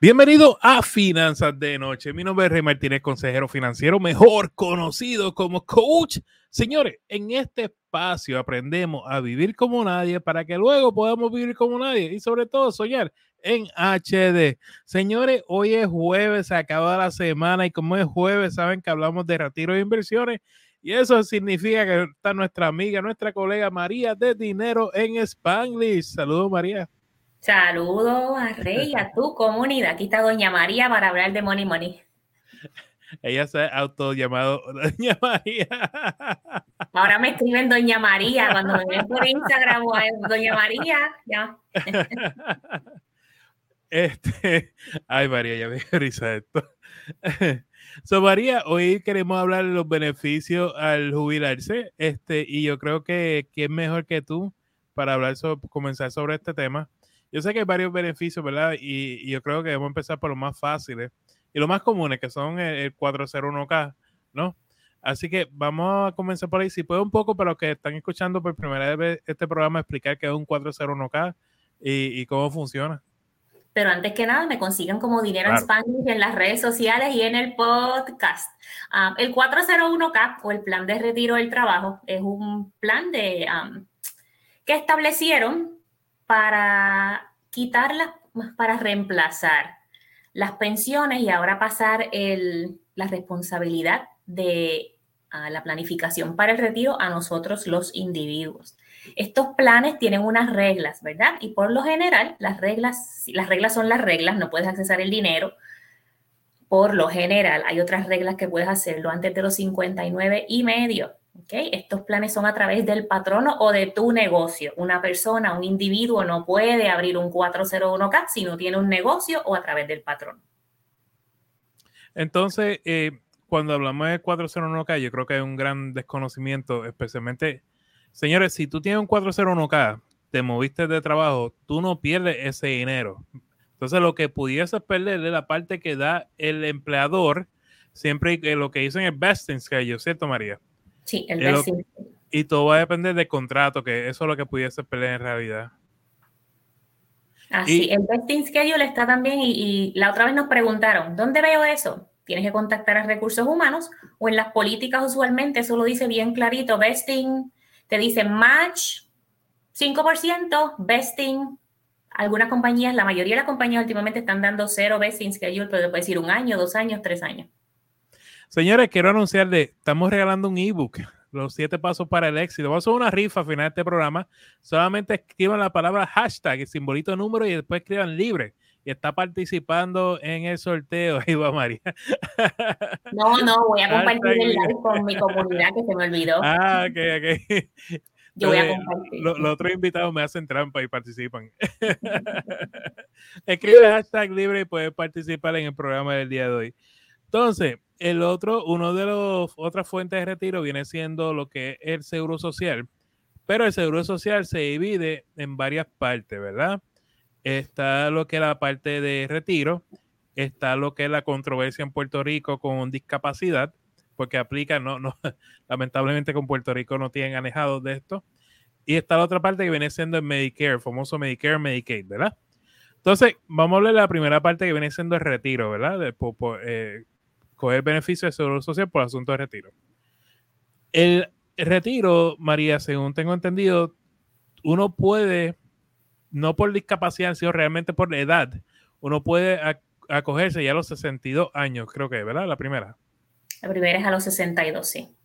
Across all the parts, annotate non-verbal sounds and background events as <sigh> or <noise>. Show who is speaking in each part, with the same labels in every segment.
Speaker 1: Bienvenido a Finanzas de Noche. Mi nombre es Rey Martínez, consejero financiero, mejor conocido como coach. Señores, en este espacio aprendemos a vivir como nadie para que luego podamos vivir como nadie y sobre todo soñar en HD. Señores, hoy es jueves, se acaba la semana y como es jueves, saben que hablamos de retiro de inversiones y eso significa que está nuestra amiga, nuestra colega María de Dinero en Spanglish. Saludos, María.
Speaker 2: Saludos a Rey a <laughs> tu comunidad. Aquí está Doña María para hablar de Money Money.
Speaker 1: Ella se ha auto llamado Doña María. <laughs>
Speaker 2: Ahora me escriben Doña María. Cuando me ven por Instagram, Doña María, ya. <laughs>
Speaker 1: Este, ay María, ya me risa esto. So María, hoy queremos hablar de los beneficios al jubilarse, este, y yo creo que quién mejor que tú para hablar sobre, comenzar sobre este tema. Yo sé que hay varios beneficios, ¿verdad? Y, yo creo que debemos empezar por los más fáciles y los más comunes, que son el, 401k, ¿no? Así que vamos a comenzar por ahí. Si puedo un poco para los que están escuchando por primera vez este programa, explicar qué es un 401k y, y cómo funciona.
Speaker 2: Pero antes que nada, me consigan como Dinero en Spanish en las redes sociales y en el podcast. Ah, el 401k o el plan de retiro del trabajo es un plan de, que establecieron para quitarlas, para reemplazar las pensiones y ahora pasar la responsabilidad de la planificación para el retiro a nosotros los individuos. Estos planes tienen unas reglas, ¿verdad? Y por lo general, las reglas, las reglas son las reglas, no puedes accesar el dinero. Por lo general, hay otras reglas que puedes hacerlo antes de los 59 y medio. Estos planes son a través del patrono o de tu negocio. Una persona, un individuo no puede abrir un 401k si no tiene un negocio o a través del patrono.
Speaker 1: Entonces, eh, cuando hablamos de 401k, yo creo que hay un gran desconocimiento, especialmente, señores, si tú tienes un 401k, te moviste de trabajo, tú no pierdes ese dinero. Entonces, lo que pudiese perder es la parte que da el empleador, siempre que lo que dicen es vesting schedule, ¿cierto, María?
Speaker 2: Sí, el vesting.
Speaker 1: Y todo va a depender del contrato, que eso es lo que pudiese perder en realidad.
Speaker 2: Así, el vesting schedule está también, y, la otra vez nos preguntaron, ¿dónde veo eso? Tienes que contactar a recursos humanos o en las políticas usualmente eso lo dice bien clarito, vesting, te dice match 5%, vesting. Algunas compañías, la mayoría de las compañías últimamente están dando cero vesting schedule, pero puede decir un año, dos años, tres años.
Speaker 1: Señores, quiero anunciarle, estamos regalando un ebook, los siete pasos para el éxito. Vamos a hacer una rifa al final de este programa. Solamente escriban la palabra hashtag, el simbolito número y después escriban libre. Y está participando en el sorteo. <laughs> Va María.
Speaker 2: No, no, voy a compartir el live con mi comunidad que se me olvidó.
Speaker 1: Ah, ok, ok. <laughs>
Speaker 2: Yo voy a compartir.
Speaker 1: Los, otros invitados me hacen trampa y participan. <laughs> Escribe hashtag libre y puedes participar en el programa del día de hoy. Entonces, el otro, uno de los otras fuentes de retiro viene siendo lo que es el seguro social, pero el seguro social se divide en varias partes, ¿verdad? Está lo que es la parte de retiro, está lo que es la controversia en Puerto Rico con discapacidad, porque aplica, no, no, <laughs> lamentablemente con Puerto Rico no tienen alejados de esto. Y está la otra parte que viene siendo el Medicare, famoso Medicare, Medicaid, ¿verdad? Entonces, vamos a hablar de la primera parte que viene siendo el retiro, ¿verdad? Eh, coger beneficio de seguro social por asunto de retiro. El retiro, María, según tengo entendido, uno puede, no por discapacidad, sino realmente por edad, uno puede acogerse ya a los 62 años, creo que, ¿verdad? La primera.
Speaker 2: La primera es a los 62, sí.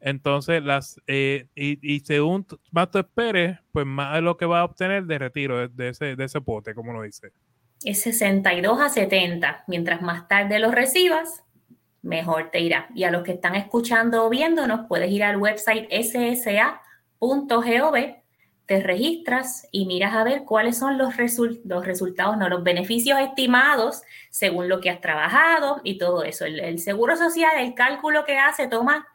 Speaker 1: Entonces, las, eh, y, según más tú esperes, pues más es lo que va a obtener de retiro de, ese, de ese pote, como lo dice
Speaker 2: es 62 a 70. Mientras más tarde los recibas, mejor te irá. Y a los que están escuchando o viéndonos, puedes ir al website ssa.gov, te registras y miras a ver cuáles son los, los resultados, no los beneficios estimados según lo que has trabajado y todo eso. El, el seguro social, el cálculo que hace, toma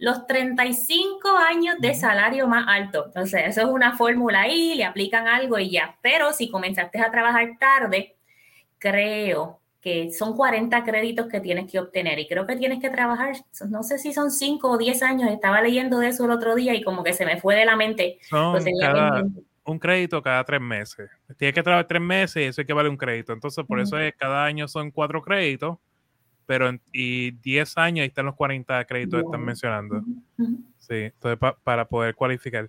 Speaker 2: los 35 años de salario más alto. Entonces, eso es una fórmula ahí, le aplican algo y ya. Pero si comenzaste a trabajar tarde, creo que son 40 créditos que tienes que obtener y creo que tienes que trabajar, no sé si son 5 o 10 años, estaba leyendo de eso el otro día y como que se me fue de la mente.
Speaker 1: Son un crédito cada tres meses. Tienes que trabajar tres meses y eso que vale un crédito. Entonces, por eso es cada año son cuatro créditos, pero y 10 años ahí están los 40 créditos que están mencionando. Sí, entonces para poder cualificar.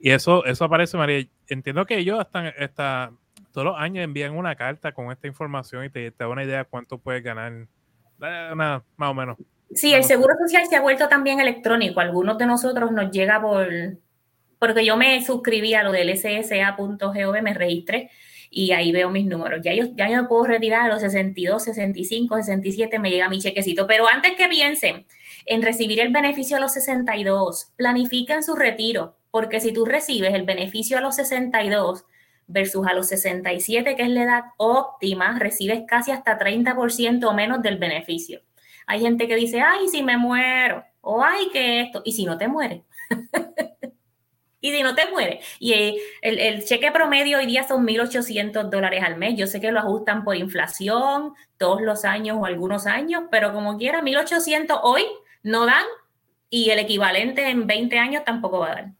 Speaker 1: Y eso, eso aparece, María. Entiendo que ellos hasta, todos los años envían una carta con esta información y te, da una idea de cuánto puedes ganar. Nada, más o menos.
Speaker 2: Sí, el seguro social se ha vuelto también electrónico. Algunos de nosotros nos llega por, porque yo me suscribí a lo del ssa.gov, me registré y ahí veo mis números. Ya yo, ya yo puedo retirar a los 62, 65, 67, me llega mi chequecito. Pero antes que piensen en recibir el beneficio a los 62, planifiquen su retiro, porque si tú recibes el beneficio a los 62 versus a los 67, que es la edad óptima, recibes casi hasta 30% menos del beneficio. Hay gente que dice, ay, si me muero, o ay, que esto, y si no te mueres. <laughs> y si no te mueres. Y eh, el, cheque promedio hoy día son 1.800 dólares al mes. Yo sé que lo ajustan por inflación todos los años o algunos años, pero como quiera, 1.800 hoy no dan y el equivalente en 20 años tampoco va a dar.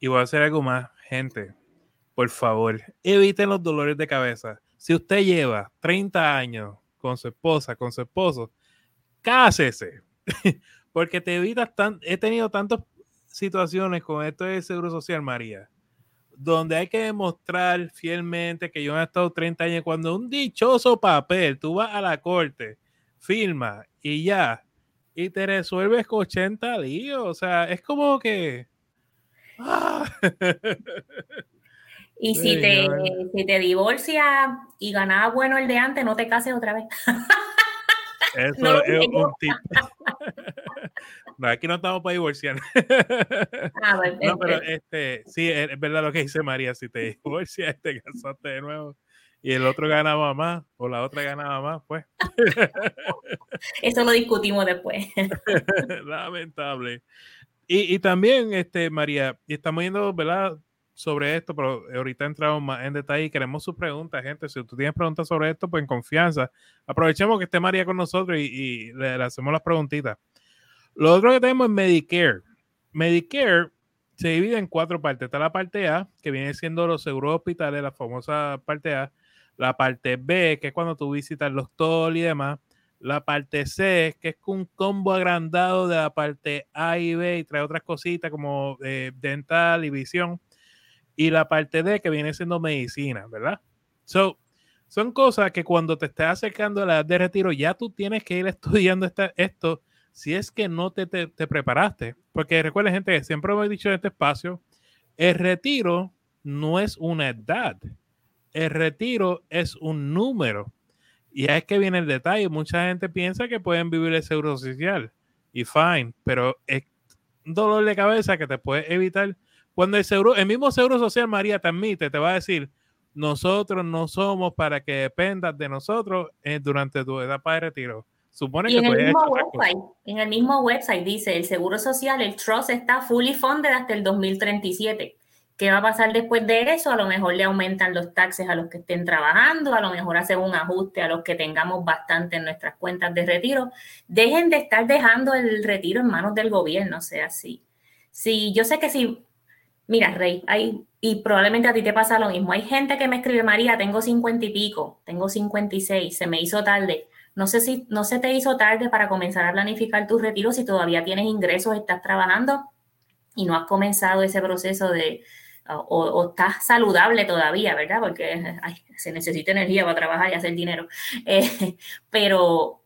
Speaker 1: Y voy a hacer algo más, gente. Por favor, eviten los dolores de cabeza. Si usted lleva 30 años con su esposa, con su esposo, cásese. <laughs> Porque te evitas tan. He tenido tantas situaciones con esto de seguro social, María, donde hay que demostrar fielmente que yo he estado 30 años. Cuando un dichoso papel, tú vas a la corte, firma y ya, y te resuelves con 80 líos. O sea, es como que. ¡ah! <laughs>
Speaker 2: Y si te, si te divorcias y ganabas bueno el de antes, no te cases otra vez. <laughs>
Speaker 1: Eso es un tip. <laughs> no, aquí no estamos para divorciar. Ah, no, pero este, sí, es verdad lo que dice María. Si te <laughs> divorcias, te casaste de nuevo y el otro ganaba más o la otra ganaba más, pues. <laughs>
Speaker 2: Eso lo discutimos después. <laughs>
Speaker 1: Lamentable. Y, y, también, este, María, y estamos yendo, ¿verdad? sobre esto, pero ahorita entramos más en detalle y queremos sus preguntas, gente. Si tú tienes preguntas sobre esto, pues en confianza. Aprovechemos que esté María con nosotros y, le, hacemos las preguntitas. Lo otro que tenemos es Medicare. Medicare se divide en cuatro partes. Está la parte A, que viene siendo los seguros hospitales, la famosa parte A. La parte B, que es cuando tú visitas los TOL y demás. La parte C, que es un combo agrandado de la parte A y B y trae otras cositas como eh, dental y visión y la parte D que viene siendo medicina, ¿verdad? So, son cosas que cuando te estés acercando a la edad de retiro ya tú tienes que ir estudiando esta, esto si es que no te, te, preparaste. Porque recuerden, gente, siempre hemos dicho en este espacio, el retiro no es una edad, el retiro es un número. Y es que viene el detalle. Mucha gente piensa que pueden vivir el seguro social y fine, pero es dolor de cabeza que te puede evitar cuando el, seguro, el mismo Seguro Social, María, te admite, te va a decir, nosotros no somos para que dependas de nosotros eh, durante tu etapa de retiro. Supone que
Speaker 2: en, el mismo website, en el mismo website dice, el Seguro Social, el Trust está fully funded hasta el 2037. ¿Qué va a pasar después de eso? A lo mejor le aumentan los taxes a los que estén trabajando, a lo mejor hacen un ajuste a los que tengamos bastante en nuestras cuentas de retiro. Dejen de estar dejando el retiro en manos del gobierno, o sea, sí. Sí, yo sé que si Mira, Rey, hay, y probablemente a ti te pasa lo mismo. Hay gente que me escribe, María, tengo cincuenta y pico, tengo cincuenta y seis, se me hizo tarde. No sé si no se te hizo tarde para comenzar a planificar tu retiro si todavía tienes ingresos, estás trabajando y no has comenzado ese proceso de, o, estás saludable todavía, ¿verdad? Porque se necesita energía para trabajar y hacer dinero. <laughs> Eh, pero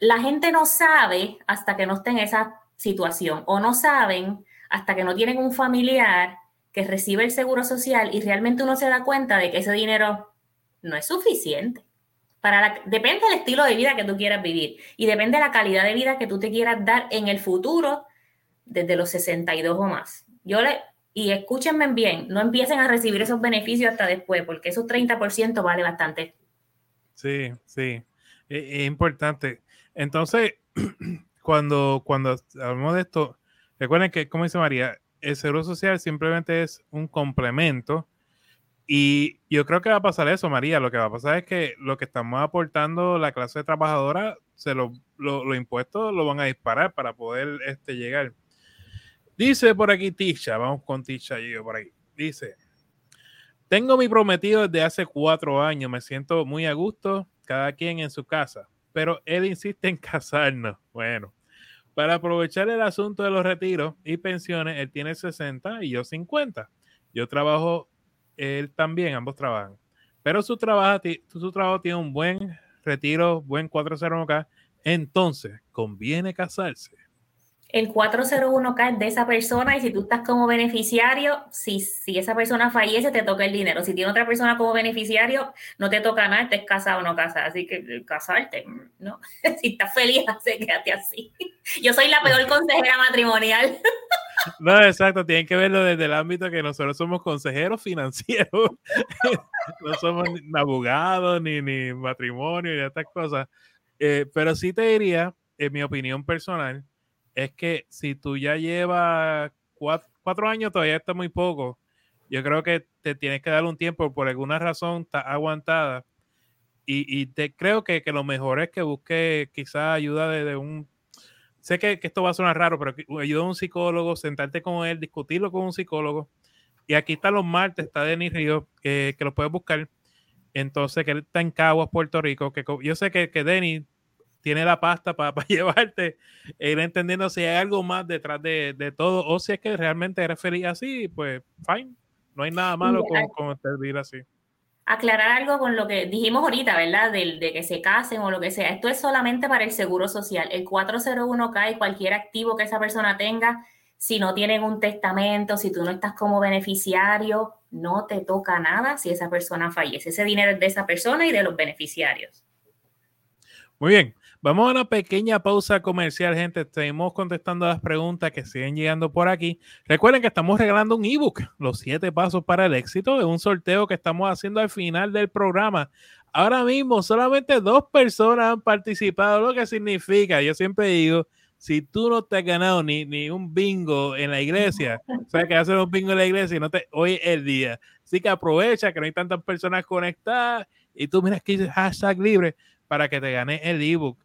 Speaker 2: la gente no sabe hasta que no esté en esa situación o no saben hasta que no tienen un familiar que recibe el seguro social y realmente uno se da cuenta de que ese dinero no es suficiente. Depende del estilo de vida que tú quieras vivir y depende de la calidad de vida que tú te quieras dar en el futuro desde los 62 o más. Yo le, y escúchenme bien, no empiecen a recibir esos beneficios hasta después, porque esos 30% vale bastante.
Speaker 1: Sí, sí, es, es importante. Entonces, <clears throat> cuando, cuando hablamos de esto, Recuerden que, como dice María, el seguro social simplemente es un complemento. Y yo creo que va a pasar eso, María. Lo que va a pasar es que lo que estamos aportando la clase trabajadora, se lo, los impuestos lo van a disparar para poder este, llegar. Dice por aquí Tisha, vamos con Tisha y yo por ahí. Dice, tengo mi prometido desde hace cuatro años, me siento muy a gusto, cada quien en su casa, pero él insiste en <laughs> casarnos. Bueno, para aprovechar el asunto de los retiros y pensiones, él tiene 60 y yo 50. Yo trabajo, él también, ambos trabajan. Pero su trabajo, tiene un buen retiro, buen 401k. Entonces, conviene casarse
Speaker 2: el 401k es de esa persona y si tú estás como beneficiario, si, si esa persona fallece, te toca el dinero. Si tiene otra persona como beneficiario, no te toca nada, estés casado o no casado. Así que eh, casarte, ¿no? <laughs> si estás feliz, <laughs> quédate así. Yo soy la peor consejera matrimonial. <laughs>
Speaker 1: No, exacto, tienen que verlo desde el ámbito que nosotros somos consejeros financieros, no somos ni abogados, ni, ni matrimonio, ni estas cosas. Eh, pero sí te diría, en mi opinión personal, es que si tú ya llevas cuatro, años, todavía está muy poco. Yo creo que te tienes que dar un tiempo, por alguna razón está aguantada. Y, te creo que, lo mejor es que busque quizás ayuda de, un... Sé que, esto va a sonar raro, pero ayuda a un psicólogo, sentarte con él, discutirlo con un psicólogo. Y aquí está los martes, está Denis Ríos, que, que lo puedes buscar. Entonces, que él está en Caguas, Puerto Rico. Que yo sé que, que Denis tiene la pasta para, <laughs> llevarte, e ir entendiendo si hay algo más detrás de, todo o si es que realmente eres feliz así, pues fine, no hay nada malo con, con vivir así.
Speaker 2: Aclarar algo con lo que dijimos ahorita, ¿verdad? De, de, que se casen o lo que sea. Esto es solamente para el seguro social. El 401k y cualquier activo que esa persona tenga, si no tienen un testamento, si tú no estás como beneficiario, no te toca nada si esa persona fallece. Ese dinero es de esa persona y de los beneficiarios.
Speaker 1: Muy bien. Vamos a una pequeña pausa comercial, gente. Estamos contestando las preguntas que siguen llegando por aquí. Recuerden que estamos regalando un ebook, Los siete pasos para el éxito, de un sorteo que estamos haciendo al final del programa. Ahora mismo solamente dos personas han participado, lo que significa, yo siempre digo, si tú no te has ganado ni, ni un bingo en la iglesia, <laughs> o sea que hacer un bingo en la iglesia y no te, hoy es el día. Así que aprovecha que no hay tantas personas conectadas y tú miras que dice hashtag libre para que te gane el ebook.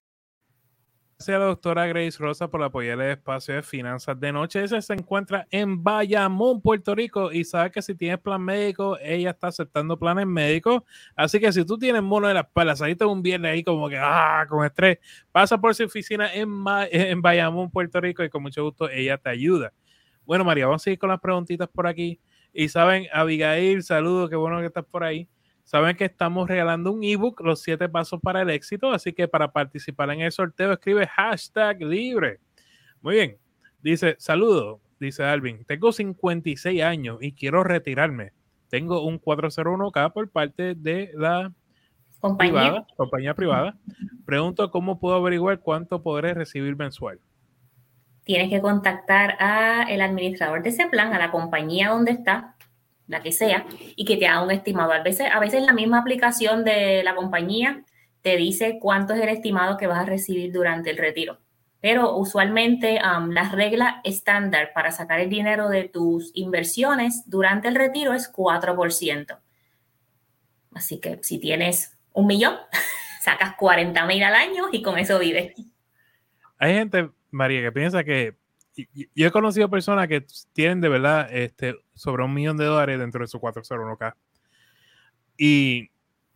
Speaker 1: Gracias a la doctora Grace Rosa por apoyar el espacio de finanzas de noche. Ese se encuentra en Bayamón, Puerto Rico. Y sabe que si tienes plan médico, ella está aceptando planes médicos. Así que si tú tienes mono de la espalda, saliste un viernes ahí como que, ah, con estrés, pasa por su oficina en, en Bayamón, Puerto Rico. Y con mucho gusto ella te ayuda. Bueno, María, vamos a seguir con las preguntitas por aquí. Y saben, Abigail, saludos, qué bueno que estás por ahí. Saben que estamos regalando un ebook, Los siete pasos para el éxito, así que para participar en el sorteo escribe hashtag libre. Muy bien, dice, saludo, dice Alvin, tengo 56 años y quiero retirarme. Tengo un 401k por parte de la compañía privada, compañía privada. Pregunto cómo puedo averiguar cuánto podré recibir mensual.
Speaker 2: Tienes que contactar a el administrador de ese plan, a la compañía donde está, la que sea, y que te haga un estimado. A veces, a veces la misma aplicación de la compañía te dice cuánto es el estimado que vas a recibir durante el retiro. Pero usualmente la regla estándar para sacar el dinero de tus inversiones durante el retiro es 4%. Así que si tienes un millón, <laughs> sacas 40 mil al año y con eso vives.
Speaker 1: Hay gente, María, que piensa que yo he conocido personas que tienen de verdad este, sobre un millón de dólares dentro de su 401k. Y,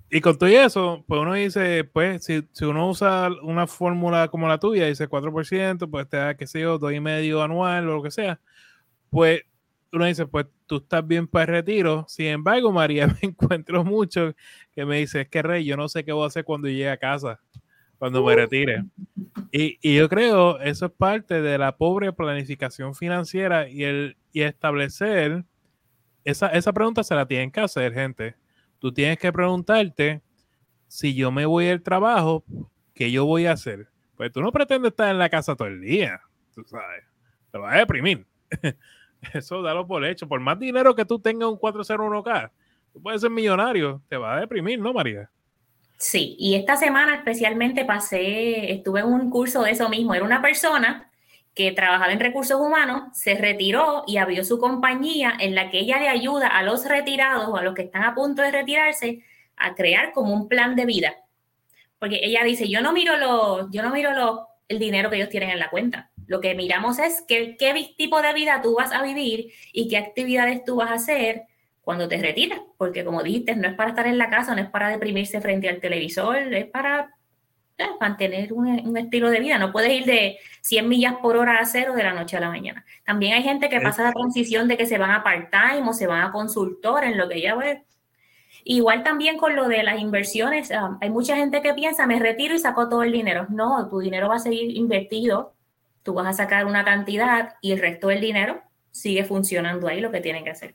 Speaker 1: y con todo eso, pues uno dice, pues si, si uno usa una fórmula como la tuya, dice 4%, pues te da, qué sé yo, medio anual o lo que sea, pues uno dice, pues tú estás bien para el retiro. Sin embargo, María, <laughs> me encuentro mucho que me dice, es que Rey, yo no sé qué voy a hacer cuando llegue a casa cuando me retire. Y, yo creo eso es parte de la pobre planificación financiera y el establecer esa, esa pregunta se la tienen que hacer, gente. tú tienes que preguntarte si yo me voy al trabajo, ¿qué yo voy a hacer? Pues tú no pretendes estar en la casa todo el día, tú sabes. Te vas a deprimir. <laughs> Eso dalo por hecho. Por más dinero que tú tengas un 401k, tú puedes ser millonario, te va a deprimir, ¿no, María?
Speaker 2: Sí, y esta semana especialmente pasé, estuve en un curso de eso mismo. Era una persona que trabajaba en recursos humanos, se retiró y abrió su compañía en la que ella le ayuda a los retirados o a los que están a punto de retirarse a crear como un plan de vida. Porque ella dice, yo no miro lo, yo no miro lo, el dinero que ellos tienen en la cuenta. Lo que miramos es qué, qué tipo de vida tú vas a vivir y qué actividades tú vas a hacer cuando te retiras, porque como dijiste, no es para estar en la casa, no es para deprimirse frente al televisor, es para eh, mantener un, estilo de vida. No puedes ir de 100 millas por hora a cero de la noche a la mañana. También hay gente que pasa la transición de que se van a part-time o se van a consultor en lo que ya ve. Igual también con lo de las inversiones, ah, hay mucha gente que piensa, me retiro y saco todo el dinero. No, tu dinero va a seguir invertido, tú vas a sacar una cantidad y el resto del dinero sigue funcionando ahí lo que tienen que hacer.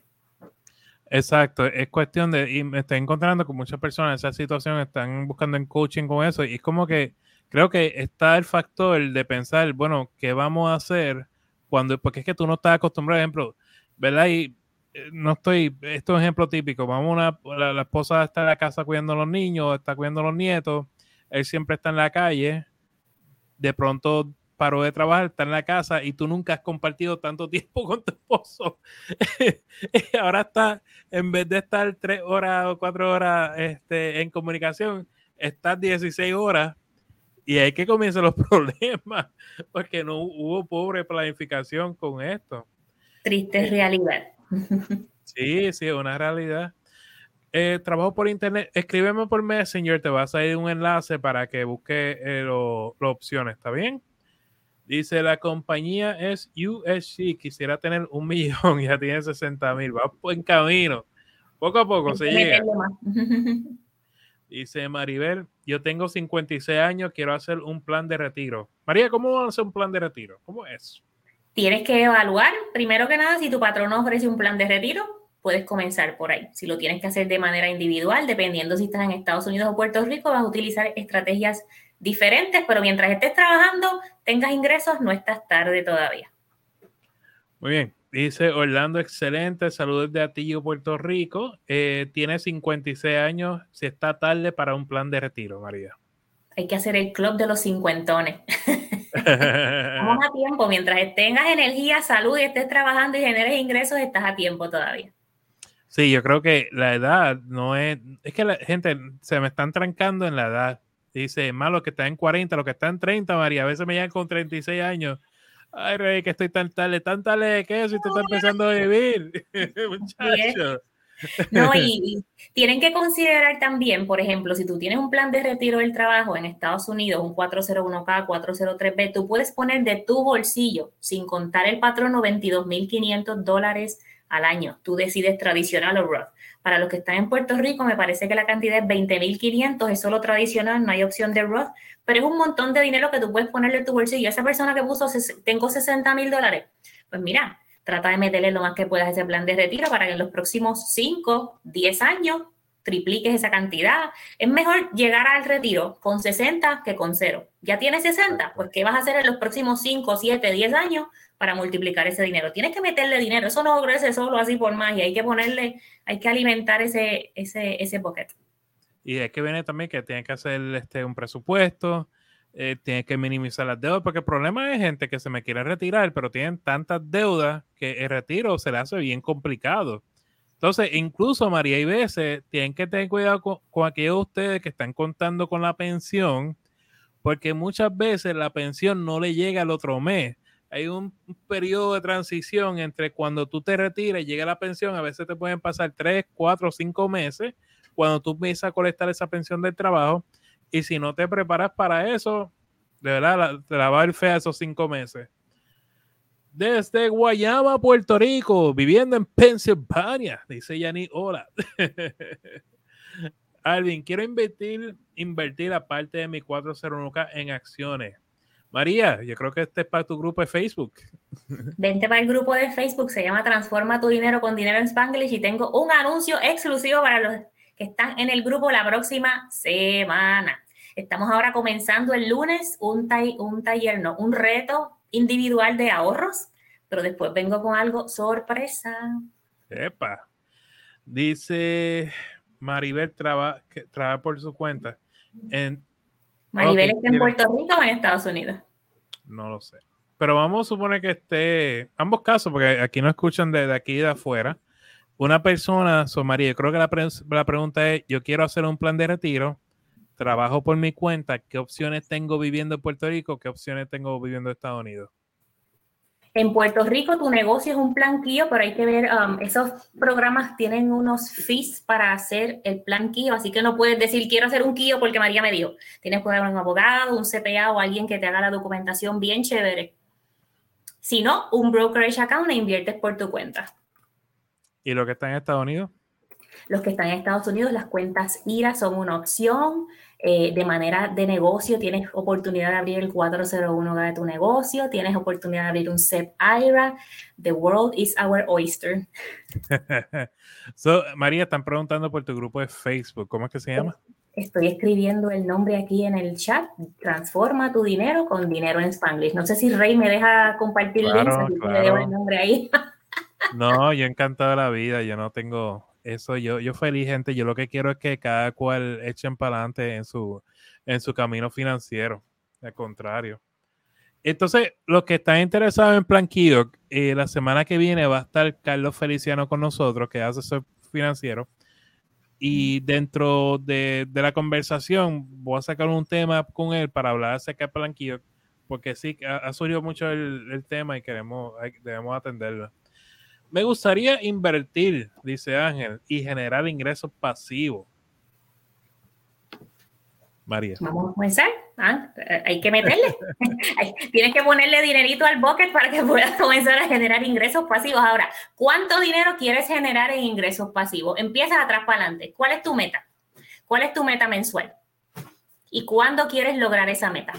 Speaker 1: Exacto, es cuestión de, y me estoy encontrando con muchas personas en esa situación, están buscando en coaching con eso, y es como que creo que está el factor de pensar, bueno, ¿qué vamos a hacer cuando, porque es que tú no estás acostumbrado, por ejemplo, ¿verdad? Y eh, no estoy, esto es un ejemplo típico, vamos una, la, la, esposa está en la casa cuidando a los niños, está cuidando a los nietos, él siempre está en la calle, de pronto paró de trabajar, está en la casa y tú nunca has compartido tanto <laughs> tiempo con tu esposo. <laughs> Ahora está, en vez de estar tres horas o cuatro horas este, en comunicación, estás 16 horas y hay que comienzan los <laughs> problemas porque no hubo pobre planificación con esto.
Speaker 2: Triste realidad.
Speaker 1: Sí, sí, una realidad. Eh, trabajo por internet, escríbeme por Messenger, te va a salir un enlace para que busque eh, las opciones, ¿está bien? Dice, la compañía es USC, quisiera tener un <laughs> millón, ya tiene 60 mil, va en camino. Poco a poco se llega. <laughs> Dice Maribel, yo tengo 56 años, quiero hacer un plan de retiro. María, ¿cómo vamos a hacer un plan de retiro? ¿Cómo es?
Speaker 2: Tienes que evaluar, primero que nada, si tu patrón ofrece un plan de retiro, puedes comenzar por ahí. Si lo tienes que hacer de manera individual, dependiendo si estás en Estados Unidos o Puerto Rico, vas a utilizar estrategias diferentes, pero mientras estés trabajando, tengas ingresos, no estás tarde todavía.
Speaker 1: Muy bien. Dice Orlando, excelente. Saludos de Atillo, Puerto Rico. Eh, tiene 56 años. Si está tarde para un plan de retiro, María.
Speaker 2: Hay que hacer el club de los cincuentones. <laughs> Vamos a tiempo. Mientras tengas energía, salud y estés trabajando y generes ingresos, estás a tiempo todavía.
Speaker 1: Sí, yo creo que la edad no es. Es que la gente se me están trancando en la edad. Dice, más los que están en 40, los que están en 30, María, a veces me llegan con 36 años. Ay, Rey, que estoy tan tarde, tan tarde que eso y te está empezando a vivir. <laughs> Muchacho.
Speaker 2: No, <laughs> y, tienen que considerar también, por ejemplo, si tú tienes un plan de retiro del trabajo en Estados Unidos, un 401k, 403b, tú puedes poner de tu bolsillo, sin contar el patrono, 22.500 dólares al año. Tú decides tradicional o Roth. Para los que están en Puerto Rico, me parece que la cantidad es 20.500, es solo tradicional, no hay opción de Roth, pero es un montón de dinero que tú puedes ponerle en tu bolsillo. Esa persona que puso, tengo 60 mil dólares, pues mira, trata de meterle lo más que puedas a ese plan de retiro para que en los próximos 5, 10 años tripliques esa cantidad. Es mejor llegar al retiro con 60 que con cero. Ya tienes 60, pues ¿qué vas a hacer en los próximos 5, 7, 10 años para multiplicar ese dinero? Tienes que meterle dinero, eso no crece solo así por magia, hay que ponerle, hay que alimentar ese, ese, ese.
Speaker 1: Y es que viene también que tienes que hacer este, un presupuesto, eh, tienes que minimizar las deudas, porque el problema es gente que se me quiere retirar, pero tienen tantas deudas que el retiro se le hace bien complicado. Entonces, incluso María y veces tienen que tener cuidado con, aquellos de ustedes que están contando con la pensión, porque muchas veces la pensión no le llega al otro mes. Hay un, periodo de transición entre cuando tú te retiras y llega la pensión, a veces te pueden pasar tres, cuatro, cinco meses cuando tú empiezas a colectar esa pensión del trabajo. Y si no te preparas para eso, de verdad, te la va a ir fea esos cinco meses desde Guayama, Puerto Rico, viviendo en Pensilvania, dice Yani, hola. <laughs> Alvin, quiero invertir, invertir aparte de mi 401k en acciones. María, yo creo que este es para tu grupo de Facebook. <laughs>
Speaker 2: Vente para el grupo de Facebook, se llama Transforma tu dinero con dinero en Spanglish y tengo un anuncio exclusivo para los que están en el grupo la próxima semana. Estamos ahora comenzando el lunes un, un taller, no, un reto individual de ahorros, pero después vengo con algo sorpresa.
Speaker 1: Epa. Dice Maribel trabaja por su cuenta. En,
Speaker 2: Maribel está en Puerto Rico o en Estados Unidos.
Speaker 1: No lo sé. Pero vamos a suponer que esté, ambos casos, porque aquí no escuchan desde aquí de afuera. Una persona, so María, creo que la, la pregunta es, yo quiero hacer un plan de retiro, trabajo por mi cuenta, ¿qué opciones tengo viviendo en Puerto Rico? ¿Qué opciones tengo viviendo en Estados Unidos?
Speaker 2: En Puerto Rico tu negocio es un plan KIO, pero hay que ver, um, esos programas tienen unos fees para hacer el plan KIO, así que no puedes decir quiero hacer un KIO porque María me dijo. Tienes que haber un abogado, un CPA o alguien que te haga la documentación bien chévere. Si no, un brokerage account e inviertes por tu cuenta.
Speaker 1: ¿Y lo que está en Estados Unidos?
Speaker 2: Los que están en Estados Unidos, las cuentas IRA son una opción. Eh, de manera de negocio, tienes oportunidad de abrir el 401 de tu negocio, tienes oportunidad de abrir un SEP IRA. The world is our oyster. <laughs>
Speaker 1: so, María, están preguntando por tu grupo de Facebook. ¿Cómo es que se llama?
Speaker 2: Estoy escribiendo el nombre aquí en el chat. Transforma tu dinero con dinero en Spanglish. No sé si Rey me deja compartir claro, el nombre ahí.
Speaker 1: no, yo encantado de la vida. Yo no tengo eso yo, yo feliz, gente. Yo lo que quiero es que cada cual echen para adelante en su, en su camino financiero. Al contrario. Entonces, los que están interesados en Planquillo, eh, la semana que viene va a estar Carlos Feliciano con nosotros, que es asesor financiero. Y dentro de, la conversación, voy a sacar un tema con él para hablar acerca de Planquillo, porque sí, ha, ha surgido mucho el, el, tema y queremos, debemos atenderlo. Me gustaría invertir, dice Ángel, y generar ingresos pasivos. María.
Speaker 2: Vamos a comenzar. Ah, hay que meterle. <laughs> Tienes que ponerle dinerito al bucket para que puedas <laughs> comenzar a generar ingresos pasivos. Ahora, ¿cuánto dinero quieres generar en ingresos pasivos? Empiezas atrás para adelante. ¿Cuál es tu meta? ¿Cuál es tu meta mensual? ¿Y cuándo quieres lograr esa meta?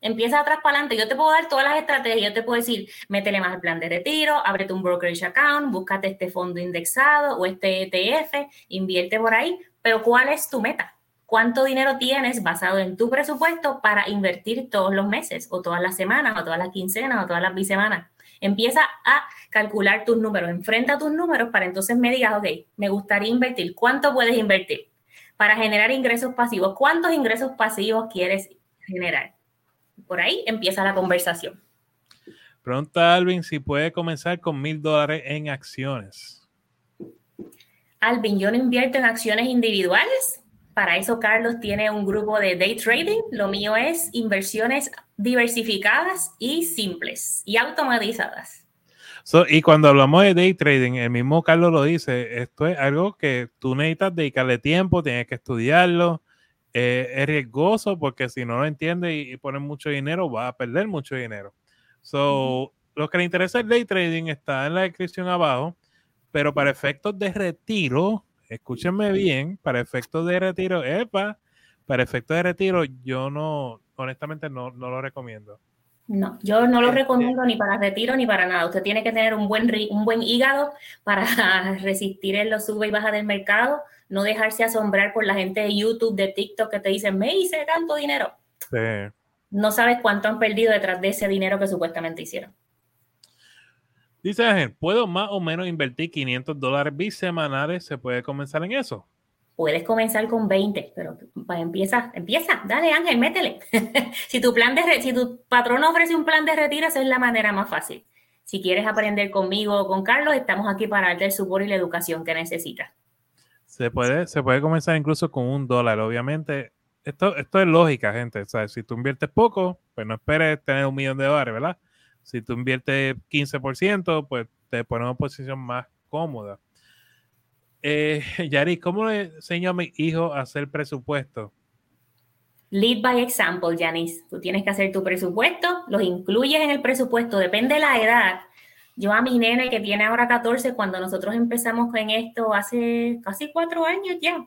Speaker 2: Empieza atrás para adelante. Yo te puedo dar todas las estrategias. Yo te puedo decir, métele más al plan de retiro, ábrete un brokerage account, búscate este fondo indexado o este ETF, invierte por ahí. Pero ¿cuál es tu meta? ¿Cuánto dinero tienes basado en tu presupuesto para invertir todos los meses o todas las semanas o todas las quincenas o todas las bisemanas? Empieza a calcular tus números, enfrenta tus números para entonces me digas, ok, me gustaría invertir. ¿Cuánto puedes invertir para generar ingresos pasivos? ¿Cuántos ingresos pasivos quieres generar? Por ahí empieza la conversación.
Speaker 1: Pregunta Alvin si puede comenzar con mil dólares en acciones.
Speaker 2: Alvin, yo no invierto en acciones individuales. Para eso Carlos tiene un grupo de day trading. Lo mío es inversiones diversificadas y simples y automatizadas.
Speaker 1: y cuando hablamos de day trading, el mismo Carlos lo dice, esto es algo que tú necesitas dedicarle tiempo, tienes que estudiarlo, eh, es riesgoso porque si no lo entiende y, pone mucho dinero, va a perder mucho dinero. So, Los que le interesa el day trading está en la descripción abajo, pero para efectos de retiro, escúchenme bien, para efectos de retiro, epa, para efectos de retiro, yo no, honestamente no, no lo recomiendo.
Speaker 2: No, yo no lo este recomiendo ni para retiro ni para nada. Usted tiene que tener un buen, un buen hígado para <laughs> resistir en los sube y baja del mercado no dejarse asombrar por la gente de YouTube, de TikTok que te dicen, me hice tanto dinero. No sabes cuánto han perdido detrás de ese dinero que supuestamente hicieron.
Speaker 1: Dice Ángel, ¿puedo más o menos invertir 500 dólares bisemanales? ¿Se puede comenzar en eso?
Speaker 2: Puedes comenzar con 20, pero empieza, empieza, dale Ángel, métele. <laughs> si tu plan de si tu patrón ofrece un plan de retiro, esa es la manera más fácil. Si quieres aprender conmigo o con Carlos, estamos aquí para darte el support y la educación que necesitas.
Speaker 1: Se puede, se puede comenzar incluso con un dólar, obviamente. Esto, esto es lógica, gente. O sea, si tú inviertes poco, pues no esperes tener un millón de dólares, ¿verdad? Si tú inviertes 15%, pues te pones en una posición más cómoda. Eh, <laughs> Yari, ¿cómo le enseño a mi hijo a hacer presupuesto?
Speaker 2: Lead by example, Janice. Tú tienes que hacer tu presupuesto, los incluyes en el presupuesto, depende de la edad. Yo a mi nene que tiene ahora 14, cuando nosotros empezamos con esto hace casi cuatro años ya,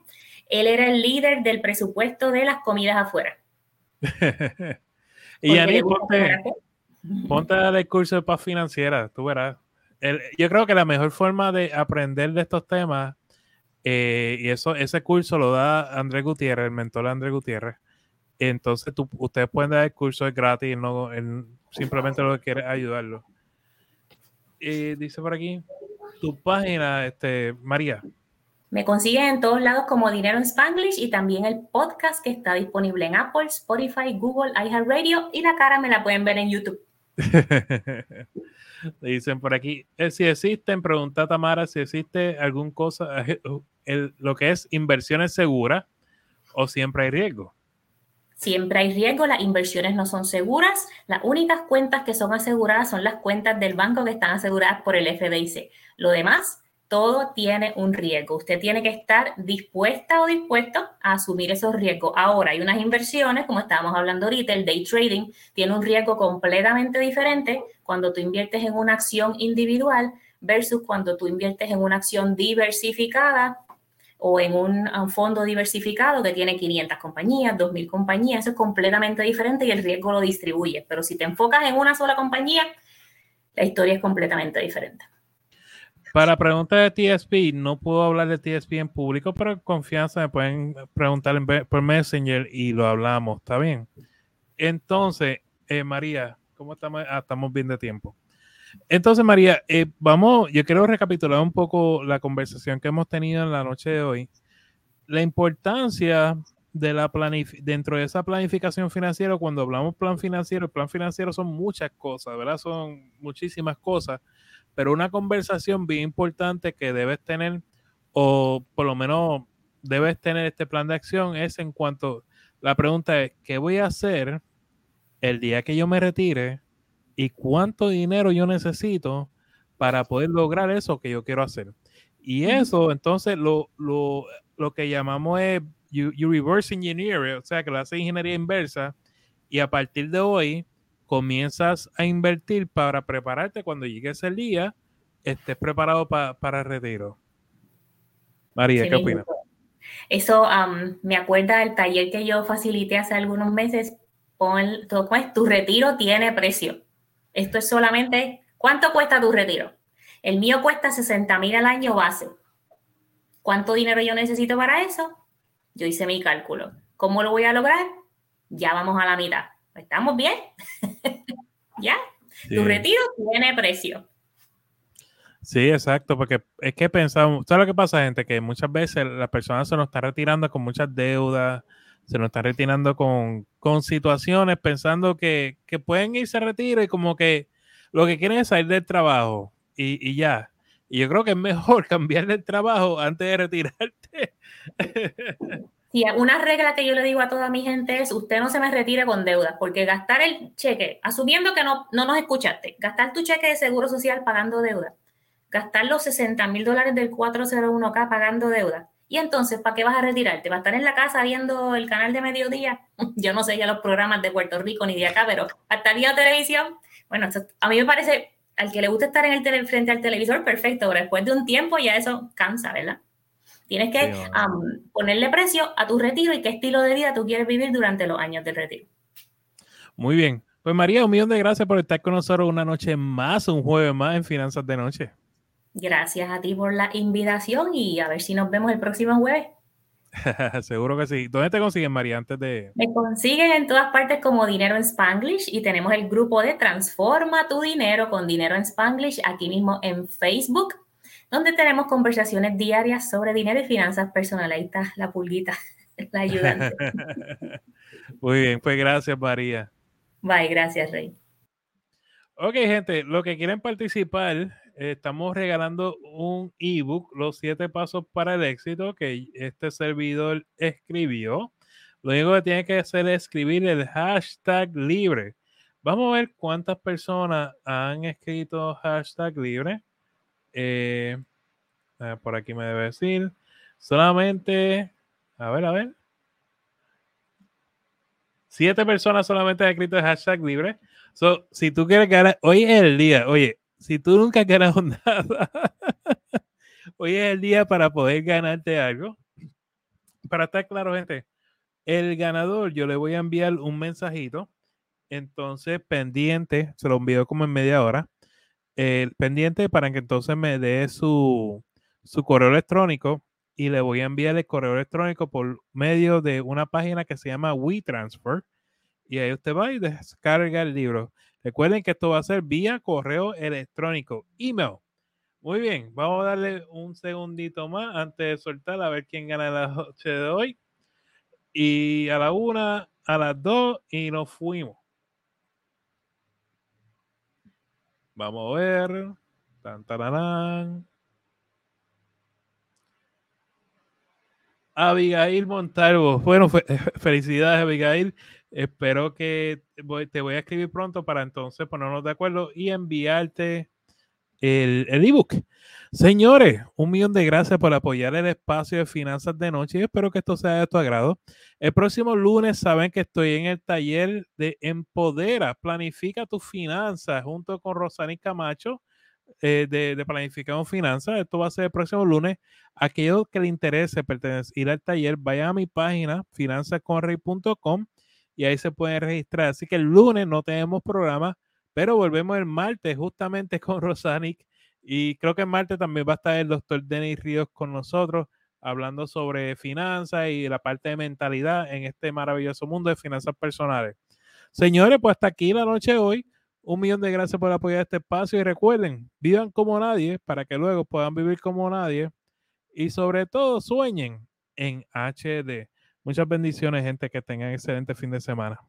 Speaker 2: él era el líder del presupuesto de las comidas afuera. <laughs>
Speaker 1: y ponte, <laughs> ponte curso de paz financiera, tú verás. yo creo que la mejor forma de aprender de estos temas Eh, y eso, ese curso lo da Andrés Gutiérrez, el mentor Andrés Gutiérrez. Entonces tú, ustedes pueden dar el curso, es gratis, no, simplemente lo que quiere ayudarlo. Y dice por aquí, tu página, este, María.
Speaker 2: Me consiguen en todos lados como Dinero en Spanglish y también el podcast que está disponible en Apple, Spotify, Google, iHeartRadio y la cara me la pueden ver en YouTube. <laughs>
Speaker 1: Dicen por aquí, eh, si existen, pregunta Tamara si existe algún cosa, eh, lo que es inversiones seguras o siempre hay riesgo.
Speaker 2: Siempre hay riesgo, las inversiones no son seguras. Las únicas cuentas que son aseguradas son las cuentas del banco que están aseguradas por el FDIC. Lo demás todo tiene un riesgo. Usted tiene que estar dispuesta o dispuesto a asumir esos riesgos. Ahora, hay unas inversiones, como estábamos hablando ahorita, el day trading tiene un riesgo completamente diferente cuando tú inviertes en una acción individual versus cuando tú inviertes en una acción diversificada o en un, fondo diversificado que tiene 500 compañías, 2.000 compañías. Eso es completamente diferente y el riesgo lo distribuye. Pero si te enfocas en una sola compañía, la historia es completamente diferente.
Speaker 1: Para preguntas de TSP, no puedo hablar de TSP en público, pero con confianza me pueden preguntar por Messenger y lo hablamos, ¿está bien? Entonces, eh, María, ¿cómo estamos? Ah, estamos bien de tiempo. Entonces, María, eh, vamos, yo quiero recapitular un poco la conversación que hemos tenido en la noche de hoy. La importancia de la dentro de esa planificación financiera, cuando hablamos plan financiero, el plan financiero son muchas cosas, ¿verdad? Son muchísimas cosas pero una conversación bien importante que debes tener, o por lo menos debes tener este plan de acción, es en cuanto, la pregunta es, ¿qué voy a hacer el día que yo me retire y cuánto dinero yo necesito para poder lograr eso que yo quiero hacer? Y eso, entonces, lo, lo, lo que llamamos es you, reverse engineer, o sea, que lo hace ingeniería inversa, y a partir de hoy, comienzas a invertir para prepararte cuando llegue ese día, estés preparado para el retiro. María, ¿qué opinas?
Speaker 2: Eso me acuerda del taller que yo facilité hace algunos meses. Pon, tu, tu retiro tiene precio. Esto es solamente, ¿cuánto cuesta tu retiro? El mío cuesta 60 mil al año base. ¿Cuánto dinero yo necesito para eso? Yo hice mi cálculo. ¿Cómo lo voy a lograr? Ya vamos a la mitad. ¿Estamos bien? <laughs> ¿Ya? Tu retiro tiene precio.
Speaker 1: Sí, exacto, porque es que pensamos, ¿sabes lo que pasa, gente? Que muchas veces las personas se nos están retirando con muchas deudas, se nos están retirando con, situaciones pensando que, pueden irse a retiro y como que lo que quieren es salir del trabajo y, y ya. Y yo creo que es mejor <laughs> cambiar del trabajo antes de retirarte. <laughs>
Speaker 2: Sí, una regla que yo le digo a toda mi gente es, usted no se me retire con deudas, porque gastar el cheque, asumiendo que no, no nos escuchaste, gastar tu cheque de seguro social pagando deuda, gastar los 60 mil dólares del 401k pagando deuda, y entonces, ¿para qué vas a retirarte? ¿Va a estar en la casa viendo el canal de mediodía? <laughs> Yo no sé ya los programas de Puerto Rico ni de acá, pero hasta viendo televisión. Bueno, a mí me parece, al que le gusta estar en el tele, frente al televisor, perfecto, pero después de un tiempo ya eso cansa, ¿verdad? Tienes que ponerle precio a tu retiro y qué estilo de vida tú quieres vivir durante los años del retiro.
Speaker 1: Muy bien. Pues María, un millón de gracias por estar con nosotros una noche más, un jueves más en Finanzas de Noche.
Speaker 2: Gracias a ti por la invitación y a ver si nos vemos el próximo jueves. <laughs>
Speaker 1: Seguro que sí. ¿Dónde te consiguen, María, antes de...?
Speaker 2: Me consiguen en todas partes como Dinero en Spanglish y tenemos el grupo de Transforma tu Dinero con Dinero en Spanglish aquí mismo en Facebook donde tenemos conversaciones diarias sobre dinero y finanzas personales. Ahí está la pulguita, <laughs> la ayudante. <laughs>
Speaker 1: Muy bien, pues gracias María.
Speaker 2: Bye, gracias Rey.
Speaker 1: Ok, gente, lo que quieren participar, estamos regalando un ebook, Los siete pasos para el éxito, que este servidor escribió. Lo único que tiene que hacer es escribir el hashtag libre. Vamos a ver cuántas personas han escrito hashtag libre. Eh, por aquí me debe decir. Solamente, a ver, a ver. Siete personas solamente han escrito el hashtag libre. So, si tú quieres ganar, hoy es el día. Oye, si tú nunca has ganado <laughs> nada, hoy es el día para poder ganarte algo. Para estar claro, gente, el ganador, yo le voy a enviar un mensajito. Entonces, pendiente, se lo envío como en media hora pendiente para que entonces me dé su, su correo electrónico y le voy a enviar el correo electrónico por medio de una página que se llama WeTransfer. Y ahí usted va y descarga el libro. Recuerden que esto va a ser vía correo electrónico, email. Muy bien, vamos a darle un segundito más antes de soltar a ver quién gana la noche de hoy. Y a la una, a las dos y nos fuimos. Vamos a ver. Abigail Montalvo. Bueno, <laughs> felicidades, Abigail. Espero que te voy a escribir pronto para entonces ponernos de acuerdo y enviarte el, ebook. Señores, un millón de gracias por apoyar el espacio de finanzas de noche espero que esto sea de tu agrado. El próximo lunes saben que estoy en el taller de Empodera, Planifica tus finanzas junto con Rosani Camacho eh, de, de Planificación Finanzas. Esto va a ser el próximo lunes. Aquellos que le interese ir al taller, vayan a mi página finanzasconrey.com y ahí se pueden registrar. Así que el lunes no tenemos programa, pero volvemos el martes justamente <laughs> con Rosanic y creo que el martes también va a estar el doctor Denis Ríos con nosotros hablando sobre finanzas y la parte de mentalidad en este maravilloso mundo de finanzas personales. Señores, pues hasta aquí la noche de hoy. Un millón de gracias por apoyar este espacio y recuerden, vivan como nadie para que luego puedan vivir como nadie y sobre todo sueñen en HD. Muchas bendiciones, gente, que tengan excelente fin de semana.